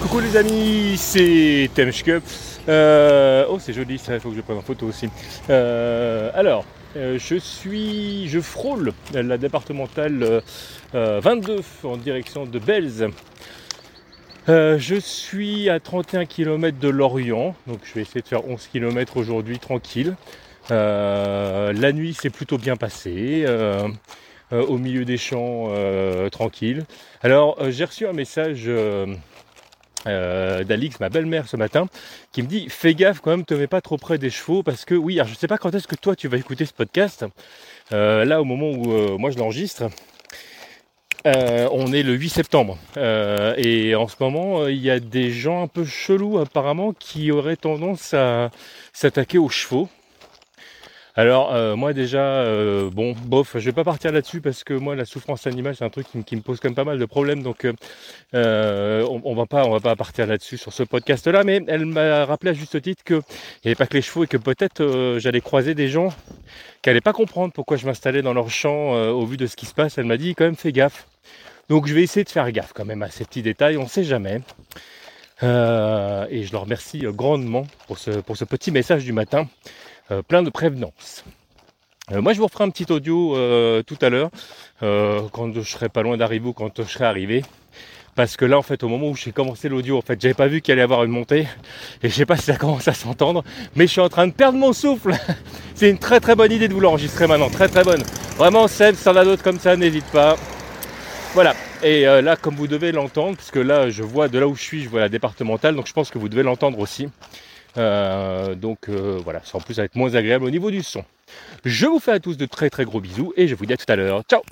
Coucou les amis, c'est Temshke. Euh, oh c'est joli ça, il faut que je prenne en photo aussi. Euh, alors, euh, je suis, je frôle la départementale 22 en direction de Belz. je suis à 31 km de Lorient, donc je vais essayer de faire 11 km aujourd'hui tranquille. la nuit s'est plutôt bien passée. au milieu des champs tranquille. Alors j'ai reçu un message euh, d'Alix, ma belle-mère ce matin, qui me dit fais gaffe quand même, te mets pas trop près des chevaux parce que oui, alors je sais pas quand est-ce que toi tu vas écouter ce podcast. Euh, là, au moment où euh, moi je l'enregistre, on est le 8 septembre et en ce moment il y a des gens un peu chelous apparemment qui auraient tendance à s'attaquer aux chevaux. Alors euh, moi déjà, euh, bon, bof, je vais pas partir là-dessus parce que moi la souffrance animale c'est un truc qui, me pose quand même pas mal de problèmes, donc euh, on, va pas, on va pas partir là-dessus sur ce podcast-là. Mais elle m'a rappelé à juste titre qu'il n'y avait pas que les chevaux et que peut-être j'allais croiser des gens qui n'allaient pas comprendre pourquoi je m'installais dans leur champ au vu de ce qui se passe. Elle m'a dit quand même fais gaffe. Donc je vais essayer de faire gaffe quand même à ces petits détails, on ne sait jamais. et je leur remercie grandement pour ce petit message du matin. Euh, plein de prévenance. Euh, moi, je vous referai un petit audio euh, tout à l'heure, quand je serai pas loin d'arriver ou quand je serai arrivé. Parce que là, en fait, au moment où j'ai commencé l'audio, en fait, j'avais pas vu qu'il allait y avoir une montée. Et je sais pas si ça commence à s'entendre. Mais je suis en train de perdre mon souffle. C'est une très très bonne idée de vous l'enregistrer maintenant. Très très bonne. Vraiment, Seb, si en a d'autres comme ça, n'hésite pas. Voilà. Et là, comme vous devez l'entendre, puisque là, je vois de là où je suis, je vois la départementale. Donc je pense que vous devez l'entendre aussi. Euh, donc euh, voilà, ça en plus va être moins agréable au niveau du son. Je vous fais à tous de très très gros bisous et je vous dis à tout à l'heure. Ciao